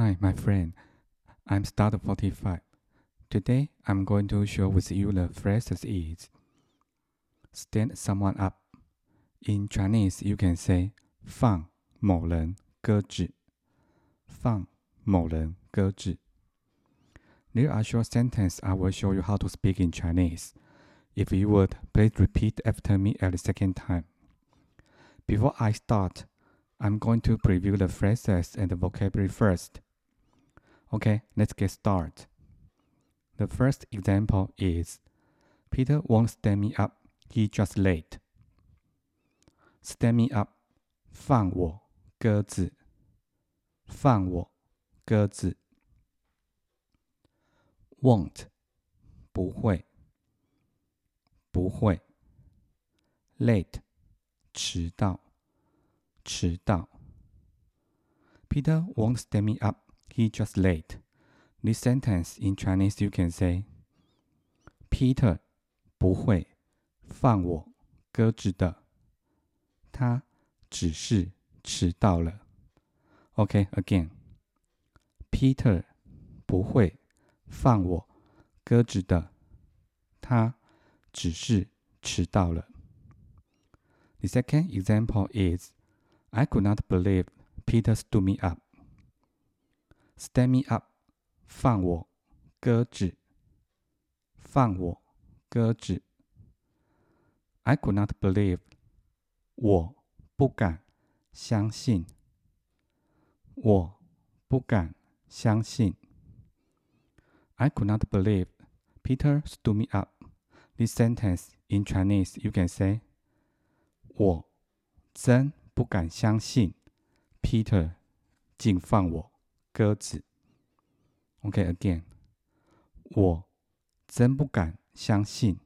Hi, my friend. I'm Start 45. Today, I'm going to share with you the phrases is stand someone up. In Chinese, you can say 放某人鸽子。放某人鸽子。There are short sentences I will show you how to speak in Chinese. If you would, please repeat after me at the second time. Before I start, I'm going to preview the phrases and the vocabulary first. Okay, let's get started. The first example is Peter won't stand me up, he just late. Stand me up, 放我鸽子，放我鸽子。Won't 不会，不会。Late 迟到，迟到。Peter won't stand me up. He just late. This sentence in Chinese you can say Peter 不会放我鸽子的，他只是迟到了。Okay, again. Peter the second example is I could not believe Peter stood me up. Stand me up，放我鸽子，放我鸽子。I could not believe，我不敢相信，我不敢相信。I could not believe Peter stood me up. This sentence in Chinese you can say，我真不敢相信 Peter 竟放我。 鸽子。OK，again，我真不敢相信，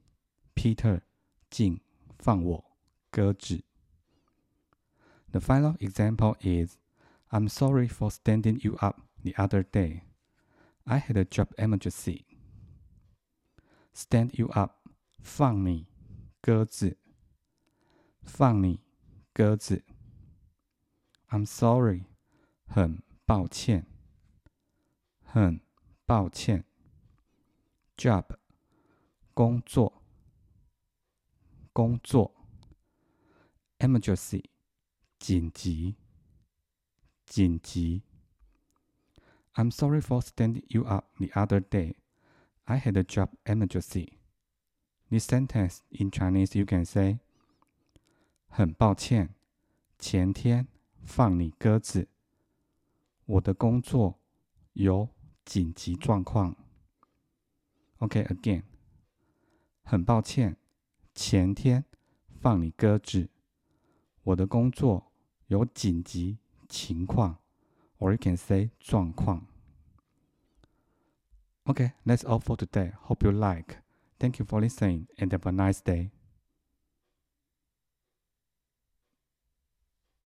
Peter 竟放我鸽子。The final example is, I'm sorry for standing you up the other day. I had a job emergency. Stand you up，放你鸽子，放你鸽子。I'm sorry，很抱歉。 很抱歉。Job，工作，工作。Emergency，紧急，紧急。I'm sorry for standing you up the other day. I had a job emergency. This sentence in Chinese you can say：很抱歉，前天放你鸽子。我的工作有。 紧急状况。OK，again，很抱歉，前天放你鸽子。我的工作有紧急情况，or you can say 状况。Okay, that's all for today. Hope you like. Thank you for listening and have a nice day.